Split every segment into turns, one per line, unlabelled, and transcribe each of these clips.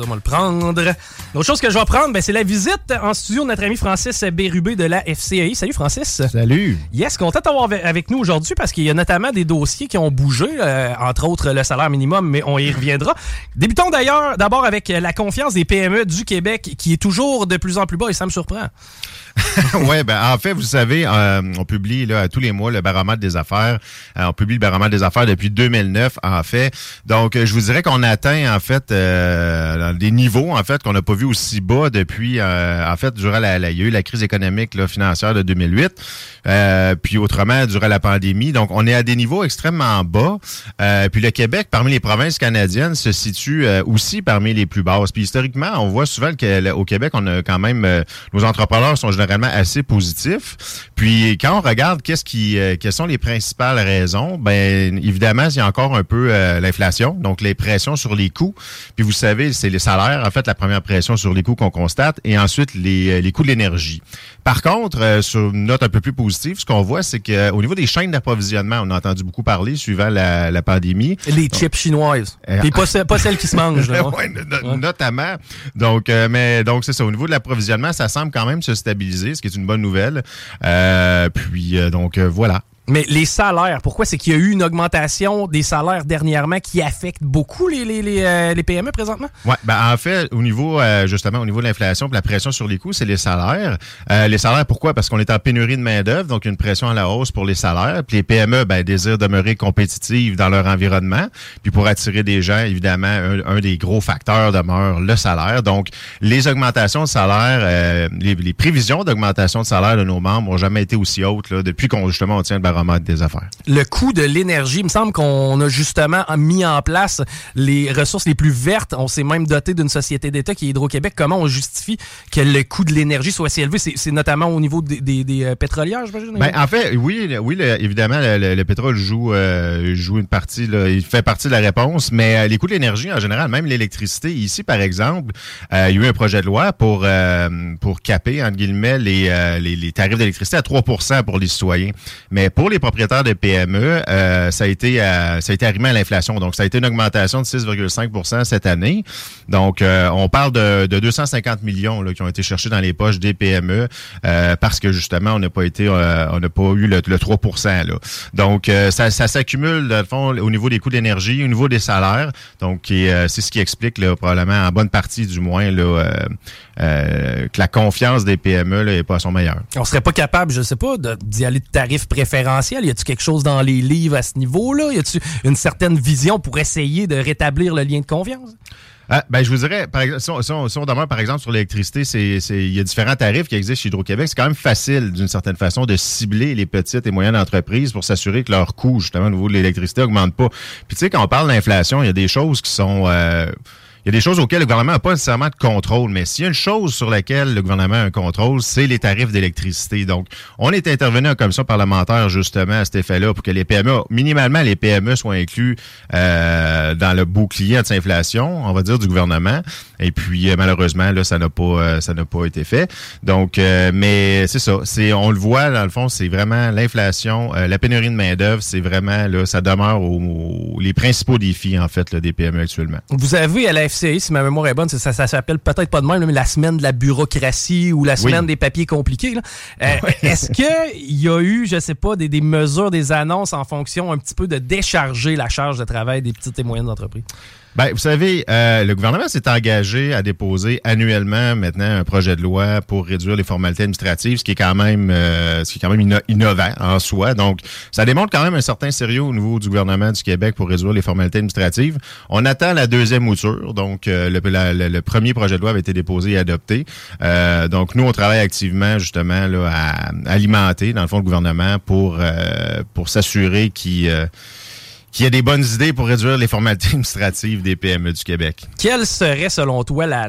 Ça, on va le prendre. L'autre chose que je vais prendre, ben, c'est la visite en studio de notre ami Francis Bérubé de la FCAI. Salut Francis.
Salut.
Yes, content d'avoir avec nous aujourd'hui parce qu'il y a notamment des dossiers qui ont bougé, euh, entre autres le salaire minimum, mais on y reviendra. Débutons d'ailleurs d'abord avec la confiance des PME du Québec qui est toujours de plus en plus bas et ça me surprend.
oui, ben en fait, vous savez, euh, on publie là, tous les mois le baromètre des affaires. Euh, on publie le baromètre des affaires depuis 2009, en fait. Donc, je vous dirais qu'on atteint en fait des niveaux en fait qu'on n'a pas vu aussi bas depuis en fait durant la, il y a eu la crise économique là, financière de 2008, puis autrement durant la pandémie. Donc, on est à des niveaux extrêmement bas. puis le Québec, parmi les provinces canadiennes, se situe aussi parmi les plus basses. Puis historiquement, on voit souvent qu'au Québec, on a quand même nos entrepreneurs sont généralement assez positif. Puis quand on regarde qu'est-ce qui, euh, quelles sont les principales raisons, ben évidemment il y a encore un peu euh, l'inflation, donc les pressions sur les coûts. Puis vous savez, c'est les salaires en fait la première pression sur les coûts qu'on constate, et ensuite les, euh, les coûts de l'énergie. Par contre, sur une note un peu plus positive, ce qu'on voit, c'est qu'au niveau des chaînes d'approvisionnement, on a entendu beaucoup parler suivant la, la pandémie.
Les chips chinoises, puis pas, pas celles qui se mangent. Là,
ouais, Notamment. Donc, mais donc c'est ça. Au niveau de l'approvisionnement, ça semble quand même se stabiliser, ce qui est une bonne nouvelle. Euh, puis euh, donc euh, voilà.
Mais les salaires, pourquoi? C'est qu'il y a eu une augmentation des salaires dernièrement qui affecte beaucoup les, les, les, euh, les PME présentement?
Oui, ben en fait, au niveau, euh, justement, au niveau de l'inflation, la pression sur les coûts, c'est les salaires. Euh, les salaires, pourquoi? Parce qu'on est en pénurie de main-d'œuvre, donc une pression à la hausse pour les salaires. Puis les PME, ben, désirent demeurer compétitives dans leur environnement. Puis pour attirer des gens, évidemment, un, des gros facteurs demeure le salaire. Donc, les augmentations de salaire, les, les, prévisions d'augmentation de salaire de nos membres n'ont jamais été aussi hautes là, depuis qu'on justement on tient le baromètre des affaires.
Le coût de l'énergie, il me semble qu'on a justement mis en place les ressources les plus vertes. On s'est même doté d'une société d'État qui est Hydro-Québec. Comment on justifie que le coût de l'énergie soit si élevé? C'est notamment au niveau des, des, des euh, pétrolières, j'imagine?
Ben, en fait, oui, oui évidemment, le, pétrole joue, euh, joue une partie, là, il fait partie de la réponse, mais euh, les coûts de l'énergie en général, même l'électricité, ici, par exemple, il y a eu un projet de loi pour, pour caper, entre guillemets, les, les, les tarifs d'électricité à 3% pour les citoyens. Mais pour les propriétaires de PME, euh, ça a été euh, ça a été arrimé à l'inflation. Donc, ça a été une augmentation de 6,5% cette année. Donc, euh, on parle de, de 250 millions là, qui ont été cherchés dans les poches des PME parce que justement, on n'a pas été on n'a pas eu le, 3 là. Donc, ça, ça s'accumule, dans le fond, au niveau des coûts d'énergie, au niveau des salaires. Donc, c'est ce qui explique là, probablement en bonne partie du moins là, que la confiance des PME n'est pas à son meilleur.
On serait pas capable, je sais pas, d'y aller de tarifs préférentiels Y a-tu quelque chose dans les livres à ce niveau-là? Y a-tu une certaine vision pour essayer de rétablir le lien de confiance?
Ah, ben, je vous dirais, par si on, si demeure, par exemple, sur l'électricité, il y a différents tarifs qui existent chez Hydro-Québec. C'est quand même facile, d'une certaine façon, de cibler les petites et moyennes entreprises pour s'assurer que leur coût, justement, au niveau de l'électricité, augmente pas. Puis, tu sais, quand on parle d'inflation, il y a des choses qui sont... Euh, il y a des choses auxquelles le gouvernement n'a pas nécessairement de contrôle, mais s'il y a une chose sur laquelle le gouvernement a un contrôle, c'est les tarifs d'électricité. Donc, on est intervenu en commission parlementaire justement à cet effet-là pour que les PME, minimalement les PME soient inclus euh, dans le bouclier anti-inflation, on va dire, du gouvernement. Et puis, euh, malheureusement, là, ça n'a pas euh, ça n'a pas été fait. Donc, mais c'est ça. C'est On le voit, dans le fond, c'est vraiment l'inflation, la pénurie de main-d'œuvre, c'est vraiment, là, ça demeure aux, les principaux défis, en fait, là, des PME actuellement.
Vous avez à la FCI, si ma mémoire est bonne, ça, ça, s'appelle peut-être pas de même, mais la semaine de la bureaucratie ou la semaine des papiers compliqués. Euh, est-ce qu'il y a eu, je sais pas, des, mesures, des annonces en fonction un petit peu de décharger la charge de travail des petites et moyennes entreprises?
Ben, vous savez, euh, le gouvernement s'est engagé à déposer annuellement maintenant un projet de loi pour réduire les formalités administratives, ce qui est quand même, euh, ce qui est quand même innovant en soi. Donc, ça démontre quand même un certain sérieux au niveau du gouvernement du Québec pour réduire les formalités administratives. On attend la deuxième mouture. Donc, euh, le, premier projet de loi avait été déposé et adopté. donc, nous, on travaille activement justement là, à, alimenter, dans le fond, le gouvernement pour pour s'assurer qu'il qu'il y a des bonnes idées pour réduire les formalités administratives des PME du Québec.
Quel serait, selon toi, la,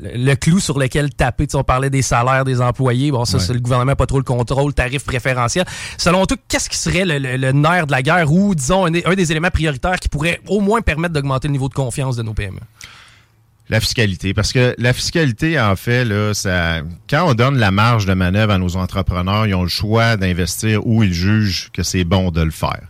le clou sur lequel taper? on parlait des salaires des employés. Bon, ça, c'est le gouvernement pas trop le contrôle, tarif préférentiel. Selon toi, qu'est-ce qui serait le, nerf de la guerre ou, disons, un, un des éléments prioritaires qui pourrait au moins permettre d'augmenter le niveau de confiance de nos PME?
La fiscalité. Parce que la fiscalité, en fait, là, ça, quand on donne la marge de manœuvre à nos entrepreneurs, ils ont le choix d'investir où ils jugent que c'est bon de le faire.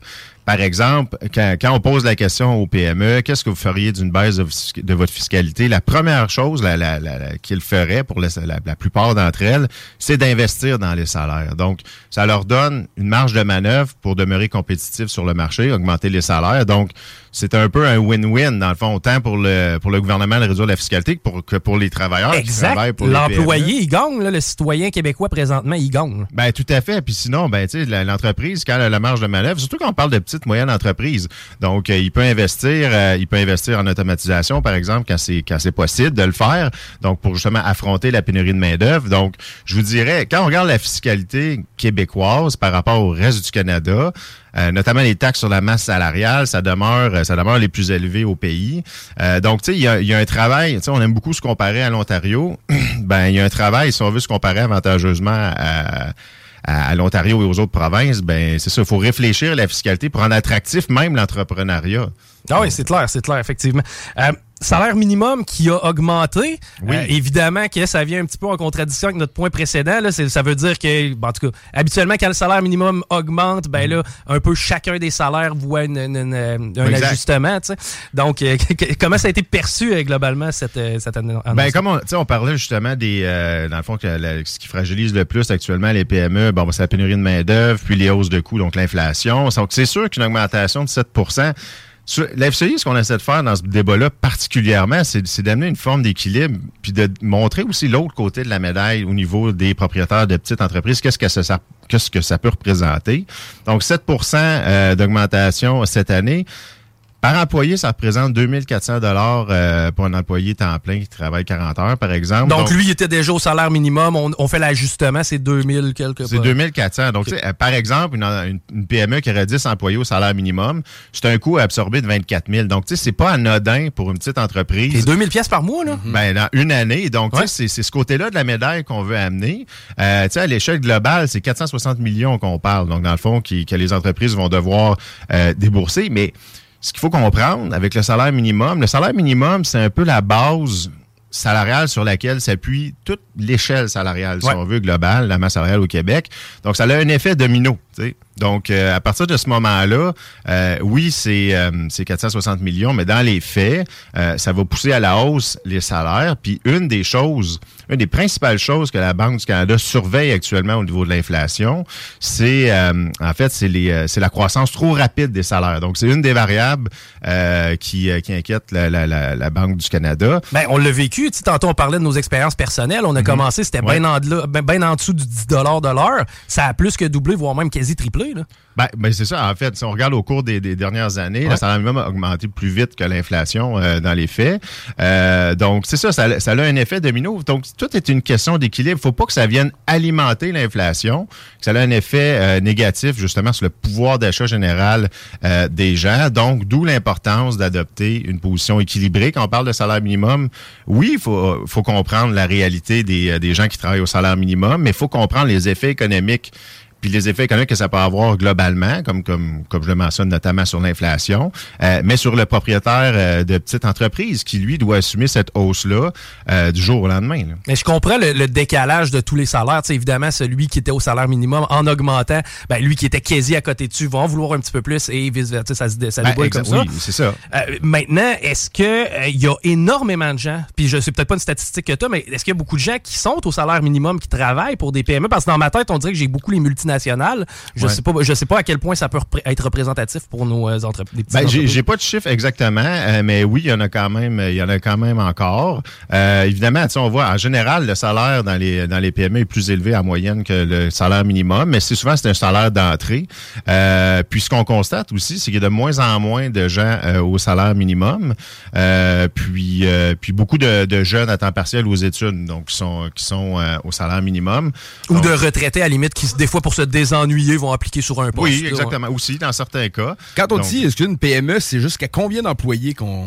Par exemple, quand, on pose la question au PME, qu'est-ce que vous feriez d'une baisse de, votre fiscalité? La première chose la, la, qu'ils feraient pour la, plupart d'entre elles, c'est d'investir dans les salaires. Donc, ça leur donne une marge de manœuvre pour demeurer compétitif sur le marché, augmenter les salaires. Donc, c'est un peu un win-win, dans le fond, autant pour le, pour le gouvernement de réduire la fiscalité que pour, que pour les travailleurs
exact.
qui travaillent pour
L'employé, il gagne, le citoyen québécois présentement, il gagne.
Ben, tout à fait. Puis sinon, ben, tu sais, l'entreprise, quand elle a la marge de manœuvre, surtout quand on parle de petites, moyennes entreprises, donc, euh, il peut investir, euh, il peut investir en automatisation, par exemple, quand c'est, quand c'est possible de le faire. Donc, pour justement affronter la pénurie de main-d'œuvre. Donc, je vous dirais, quand on regarde la fiscalité québécoise par rapport au reste du Canada, euh, notamment les taxes sur la masse salariale, ça demeure, euh, ça demeure les plus élevées au pays. Euh, donc, tu sais, il y a, y a, un travail, tu sais, on aime beaucoup se comparer à l'Ontario. ben, il y a un travail, si on veut se comparer avantageusement à à, l'Ontario et aux autres provinces, ben c'est ça, il faut réfléchir à la fiscalité pour rendre attractif même l'entrepreneuriat.
Ah oui, c'est clair, c'est clair, effectivement salaire minimum qui a augmenté. Oui. Euh, évidemment que ça vient un petit peu en contradiction avec notre point précédent. Là. Ça veut dire que, en tout cas, habituellement, quand le salaire minimum augmente, ben là, un peu chacun des salaires voit un ajustement. Donc, euh, comment ça a été perçu euh, globalement cette, cette année?
Ben, comme on, on parlait justement des, dans le fond, que ce qui fragilise le plus actuellement les PME, bon, c'est la pénurie de main-d'œuvre, puis les hausses de coûts, donc l'inflation. Donc, c'est sûr qu'une augmentation de 7 la FCI, ce qu'on essaie de faire dans ce débat-là particulièrement, c'est d'amener une forme d'équilibre, puis de montrer aussi l'autre côté de la médaille au niveau des propriétaires de petites entreprises, qu'est-ce que ça, qu'est-ce que ça peut représenter. Donc, 7% euh, d'augmentation cette année. Par employé, ça représente 2400 dollars euh, pour un employé temps plein qui travaille 40 heures, par exemple.
Donc, lui, il était déjà au salaire minimum. On, fait l'ajustement, c'est 2000 quelque
C'est 2400. Donc, euh, par exemple, une, PME qui aurait 10 employés au salaire minimum, c'est un coût absorbé de 24 000. Donc, tu sais, c'est pas anodin pour une petite entreprise.
C'est 2000 pièces par mois, là?
Ben, dans une année. Donc, tu sais, c'est ce côté-là de la médaille qu'on veut amener. Euh, tu sais, à l'échelle globale, c'est 460 millions qu'on parle. Donc, dans le fond, qui, que les entreprises vont devoir euh, débourser. Mais ce qu'il faut comprendre avec le salaire minimum, le salaire minimum, c'est un peu la base salariale sur laquelle s'appuie toute l'échelle salariale, si on veut, globale, la masse salariale au Québec. Donc, ça a un effet domino. sais. Donc, euh, à partir de ce moment-là, euh, oui, c'est 460 euh, millions, mais dans les faits, ça va pousser à la hausse les salaires. Puis une des choses, une des principales choses que la Banque du Canada surveille actuellement au niveau de l'inflation, c'est en fait c'est les c'est la croissance trop rapide des salaires. Donc, c'est une des variables qui, qui inquiète la, la, la, Banque du Canada.
Ben, on l'a vécu. Tu tantôt on parlait de nos expériences personnelles. On a mhm. commencé, c'était bien en, ben, ben en dessous du 10 de l'heure. Ça a plus que doublé, voire même quasi triplé.
Ben, ben c'est ça. En fait, si on regarde au cours des, dernières années, le salaire minimum a augmenté plus vite que l'inflation euh, dans les faits. Euh, donc, c'est ça, ça, a un effet domino. Donc, tout est une question d'équilibre. Il faut pas que ça vienne alimenter l'inflation, que ça ait un effet euh, négatif justement sur le pouvoir d'achat général des gens. Donc, d'où l'importance d'adopter une position équilibrée. Quand on parle de salaire minimum, oui, il faut, faut comprendre la réalité des, des gens qui travaillent au salaire minimum, mais il faut comprendre les effets économiques puis les effets économiques que ça peut avoir globalement, comme comme comme je le mentionne notamment sur l'inflation, euh, mais sur le propriétaire euh, de petites entreprises qui lui doit assumer cette hausse là euh, du jour au lendemain.
Mais je comprends le, décalage de tous les salaires. sais, évidemment, celui qui était au salaire minimum en augmentant, ben lui qui était quasi à côté dessus va en vouloir un petit peu plus et vice versa. Ça, ça ben, comme ça.
Oui, c'est ça.
maintenant, est-ce que il y a énormément de gens, puis je sais peut-être pas une statistique que tu mais est-ce qu'il y a beaucoup de gens qui sont au salaire minimum qui travaillent pour des PME? Parce que dans ma tête, on dirait que j'ai beaucoup les multinationales je ne sais pas, je sais pas à quel point ça peut être représentatif pour nos euh, entreprises.
Ben, j'ai pas de chiffre exactement, euh, mais oui, il y en a quand même, il y en a quand même encore. Euh, évidemment, on voit en général le salaire dans les dans les PME est plus élevé en moyenne que le salaire minimum, mais c'est souvent c'est un salaire d'entrée. puis ce qu'on constate aussi, c'est qu'il y a de moins en moins de gens au salaire minimum. puis puis beaucoup de, jeunes à temps partiel aux études, donc qui sont qui sont au salaire minimum.
Ou de retraités à la limite qui des fois pour se des ennuyés vont appliquer sur un poste.
Oui, exactement. Aussi, dans certains cas.
Quand on dit, est-ce qu'une PME, c'est jusqu'à combien d'employés qu'on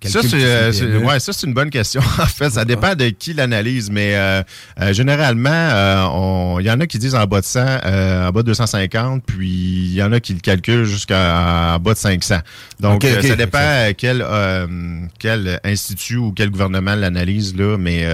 qu
Ça, c'est euh, ouais, ça, c'est une bonne question. en fait, ça dépend de qui l'analyse, mais euh, euh, généralement, il y en a qui disent en bas de 100, en bas de 250, puis il y en a qui le calculent jusqu'à en bas de 500. Donc, ça dépend quel, quel institut ou quel gouvernement l'analyse, là, mais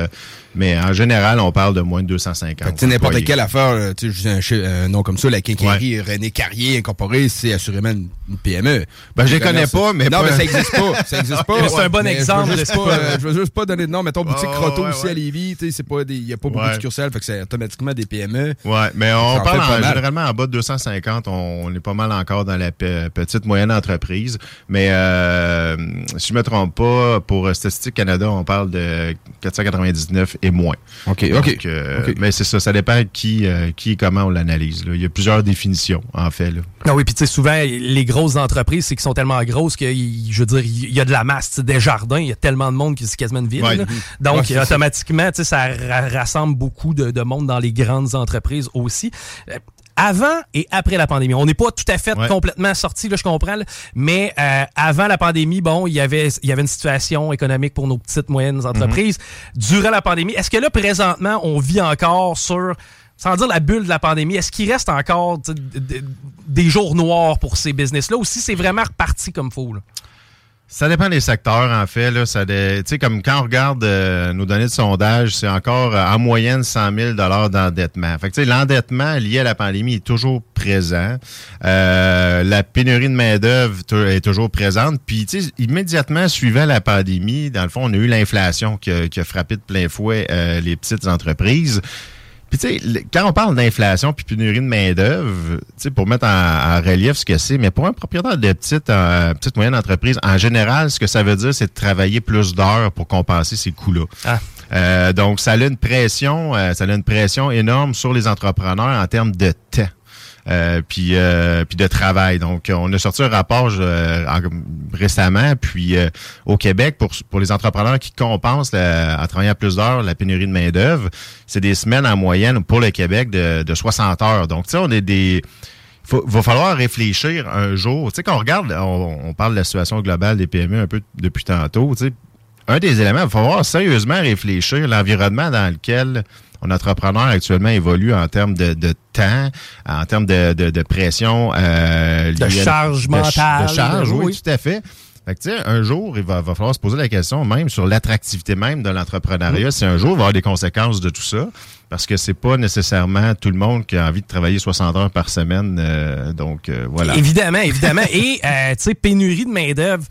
mais en général, on parle de moins de 250.
Tu n'importe quelle affaire, tu sais, un, nom comme ça, la quincaillerie René Carrier Incorporé, c'est assurément une, PME.
Ben, je les connais pas, mais
Non, mais ça n'existe pas. Ça existe pas.
c'est un bon exemple.
Je veux, pas, veux juste pas donner de nom. Mettons, boutique oh, Croteau aussi à Lévis, tu sais, il n'y a pas beaucoup de succursales, fait que c'est automatiquement des PME.
Ouais, mais on parle généralement en bas de 250, on, est pas mal encore dans la petite moyenne entreprise. Mais euh, si je me trompe pas, pour Statistique Canada, on parle de 499 et moins.
OK,
euh, OK. Mais c'est ça, ça dépend qui, euh, qui et comment on l'analyse. Il y a plusieurs définitions, en fait. Là.
Ah oui, puis tu sais, souvent, les grosses entreprises, c'est qu'ils sont tellement grosses que, je veux dire, il y a de la masse. Des jardins, il y a tellement de monde qui c'est quasiment une ville. Donc, automatiquement, ça rassemble beaucoup de, de, monde dans les grandes entreprises aussi. Avant et après la pandémie. On n'est pas tout à fait complètement sorti, là, je comprends, mais euh, avant la pandémie, bon, il y avait il y avait une situation économique pour nos petites moyennes entreprises. Mhm. Durant la pandémie, est-ce que là présentement on vit encore sur sans dire la bulle de la pandémie, est-ce qu'il reste encore des jours noirs pour ces business-là ou si c'est vraiment reparti comme faut?
Ça dépend des secteurs, en fait. Là, ça comme quand on regarde euh, nos données de sondage, c'est encore euh, en moyenne 100 000 d'endettement. Fait que, l'endettement lié à la pandémie est toujours présent. Euh, la pénurie de main-d'œuvre est toujours présente. Puis, immédiatement suivant la pandémie, dans le fond, on a eu l'inflation qui, qui, a frappé de plein fouet les petites entreprises. Puis tu sais, quand on parle d'inflation puis pénurie de main-d'œuvre, tu sais, pour mettre en, relief ce que c'est, mais pour un propriétaire de petite, euh, petite moyenne entreprise, en général, ce que ça veut dire, c'est de travailler plus d'heures pour compenser ces coûts-là. Ah. Euh, donc, ça a une pression, euh, ça a une pression énorme sur les entrepreneurs en termes de temps. Euh, puis, euh, puis de travail. Donc, on a sorti un rapport euh, récemment, puis au Québec, pour, pour les entrepreneurs qui compensent à travailler à plus d'heures la pénurie de main-d'œuvre, c'est des semaines en moyenne pour le Québec de, de 60 heures. Donc, tu sais, on est des il va falloir réfléchir un jour. Tu sais, quand on regarde, on, parle de la situation globale des PME un peu depuis tantôt. Tu sais, un des éléments, il va falloir sérieusement réfléchir l'environnement dans lequel un entrepreneur actuellement évolue en termes de, temps, en termes de, de, pression.
Euh, de charge mentale.
De, charge, oui, tout à fait. Fait que, un jour, il va, va, falloir se poser la question même sur l'attractivité même de l'entrepreneuriat. Mm. Si un jour, il va y avoir des conséquences de tout ça, parce que c'est pas nécessairement tout le monde qui a envie de travailler 60 heures par semaine. Euh, donc, euh, voilà.
Évidemment, évidemment. Et, tu sais, pénurie de main-d'œuvre,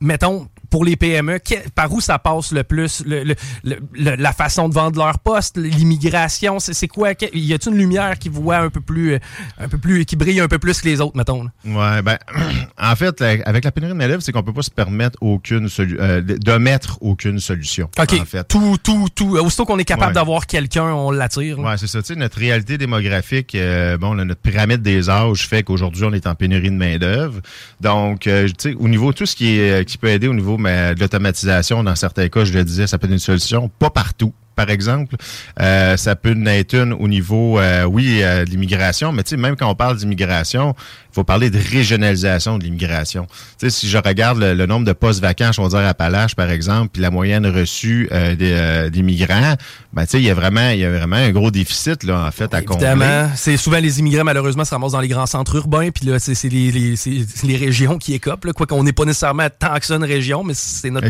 mettons, pour les PME, par où ça passe le plus? Le, la façon de vendre leur poste, l'immigration, c'est quoi? Y a-t-il une lumière qui voit un peu plus, un peu plus, qui brille un peu plus que les autres, mettons?
Ouais, ben, en fait, avec la pénurie de main c'est qu'on peut pas se permettre aucune euh, de mettre aucune solution.
OK.
En fait.
Tout, tout, tout. Aussitôt qu'on est capable d'avoir quelqu'un, on l'attire.
Ouais, c'est ça. Tu sais, notre réalité démographique, euh, bon, notre pyramide des âges fait qu'aujourd'hui, on est en pénurie de main-d'œuvre. Donc, euh, tu sais, au niveau, tout ce qui, est, qui peut aider au niveau de l'automatisation, dans certains cas, je le disais, ça peut être une solution. Pas partout par exemple. Euh, ça peut être une au niveau, euh, oui, euh, de l'immigration, mais même quand on parle d'immigration, il faut parler de régionalisation de l'immigration. Si je regarde le, nombre de postes vacants, je vais dire à Palache, par exemple, puis la moyenne reçue des, des, migrants, ben tu sais, il y a vraiment, il y a vraiment un gros déficit là, en fait, à
Évidemment, c'est souvent les immigrants malheureusement se ramassent dans les grands centres urbains, puis là, c'est les, les, les, régions qui écopent, là, quoi qu'on n'est pas nécessairement tant que ça une région, mais c'est notre,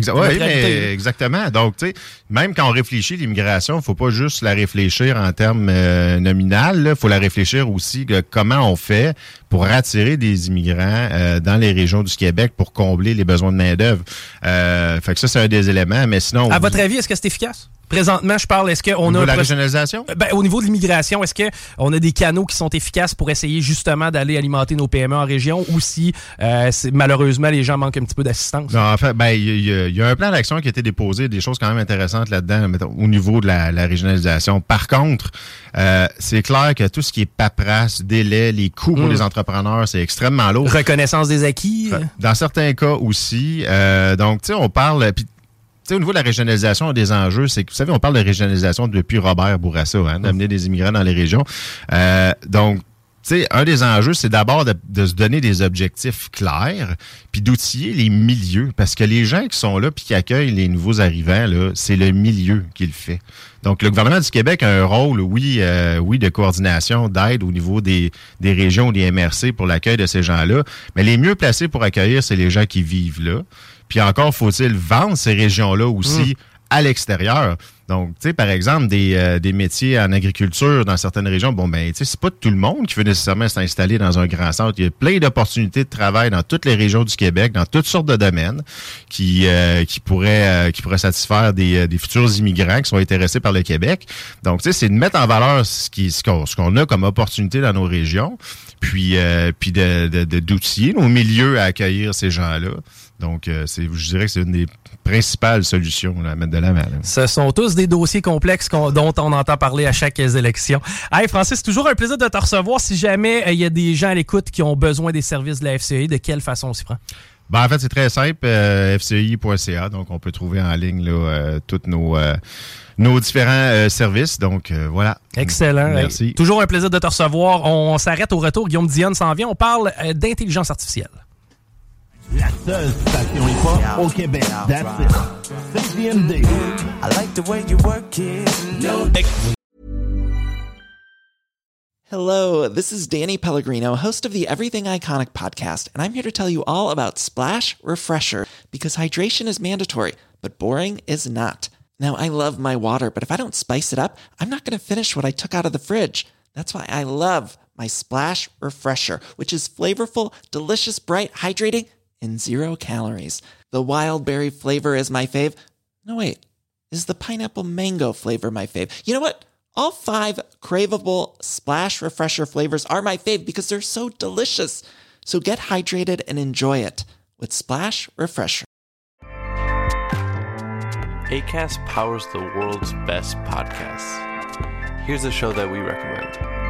exactement. Donc, tu sais, même quand on réfléchit l'immigration il ne faut pas juste la réfléchir en termes euh, nominal. Il faut la réfléchir aussi de comment on fait pour attirer des immigrants euh, dans les régions du Québec pour combler les besoins de main-d'œuvre. Euh, fait que ça, c'est un des éléments. Mais sinon.
À votre avis, est-ce que c'est efficace? Présentement, je parle, est-ce qu'on a...
la régionalisation?
Ben, au niveau de l'immigration, est-ce qu'on a des canaux qui sont efficaces pour essayer justement d'aller alimenter nos PME en région ou si euh, malheureusement les gens manquent un petit peu d'assistance?
Non, en fait, ben, il y, a un plan d'action qui a été déposé, des choses quand même intéressantes là-dedans au niveau de la, régionalisation. Par contre, euh, c'est clair que tout ce qui est paperasse, délai, les coûts pour hmm. les entrepreneurs, c'est extrêmement lourd.
Reconnaissance des acquis?
Dans certains cas aussi. Euh, donc, tu sais, on parle au niveau de la régionalisation des enjeux, c'est que, vous savez, on parle de régionalisation depuis Robert Bourassa, hein, d'amener des immigrants dans les régions. Euh, donc, tu sais, un des enjeux, c'est d'abord de, se donner des objectifs clairs, puis d'outiller les milieux, parce que les gens qui sont là puis qui accueillent les nouveaux arrivants, là, c'est le milieu qui le fait. Donc, le gouvernement du Québec a un rôle, oui, euh, oui, de coordination, d'aide au niveau des, des régions, des MRC pour l'accueil de ces gens-là. Mais les mieux placés pour accueillir, c'est les gens qui vivent là. Puis encore faut-il vendre ces régions-là aussi mm. à l'extérieur. Donc, tu sais, par exemple, des, euh, des métiers en agriculture dans certaines régions, bon, ben, tu sais, c'est pas tout le monde qui veut nécessairement s'installer dans un grand centre. Il y a plein d'opportunités de travail dans toutes les régions du Québec, dans toutes sortes de domaines, qui, euh, qui, pourraient, euh, qui pourraient satisfaire des, des futurs immigrants qui sont intéressés par le Québec. Donc, tu sais, c'est de mettre en valeur ce qu'on ce qu'on a comme opportunité dans nos régions, puis, puis de, de, d'outiller nos milieux à accueillir ces gens-là. Donc, euh, c'est, je dirais que c'est une des principales solutions à mettre de la main.
Sont tous dossiers complexes dont on entend parler à chaque élection. Hey Francis, toujours un plaisir de te recevoir. Si jamais euh, il y a des gens à l'écoute qui ont besoin des services de la FCI, de quelle façon on s'y prend?
Ben, en fait, c'est très simple, euh, fci.ca. Donc, on peut trouver en ligne là, tous nos, nos différents services. Donc, voilà.
Excellent. Merci. toujours un plaisir de te recevoir. On, s'arrête au retour. Guillaume Dionne s'en vient. On parle d'intelligence artificielle. La seule station hip-hop au Québec. That's it. CGMD. I like the way you work it. No.
Hello, this is Danny Pellegrino, host of the Everything Iconic podcast, and I'm here to tell you all about Splash Refresher because hydration is mandatory, but boring is not. Now, I love my water, but if I don't spice it up, I'm not going to finish what I took out of the fridge. That's why I love my Splash Refresher, which is flavorful, delicious, bright, hydrating and zero calories. The wild berry flavor is my fave. No, wait, is the pineapple mango flavor my fave? You know what? All five craveable splash refresher flavors are my fave because they're so delicious. So get hydrated and enjoy it with Splash Refresher.
ACAST powers the world's best podcasts. Here's a show that we recommend.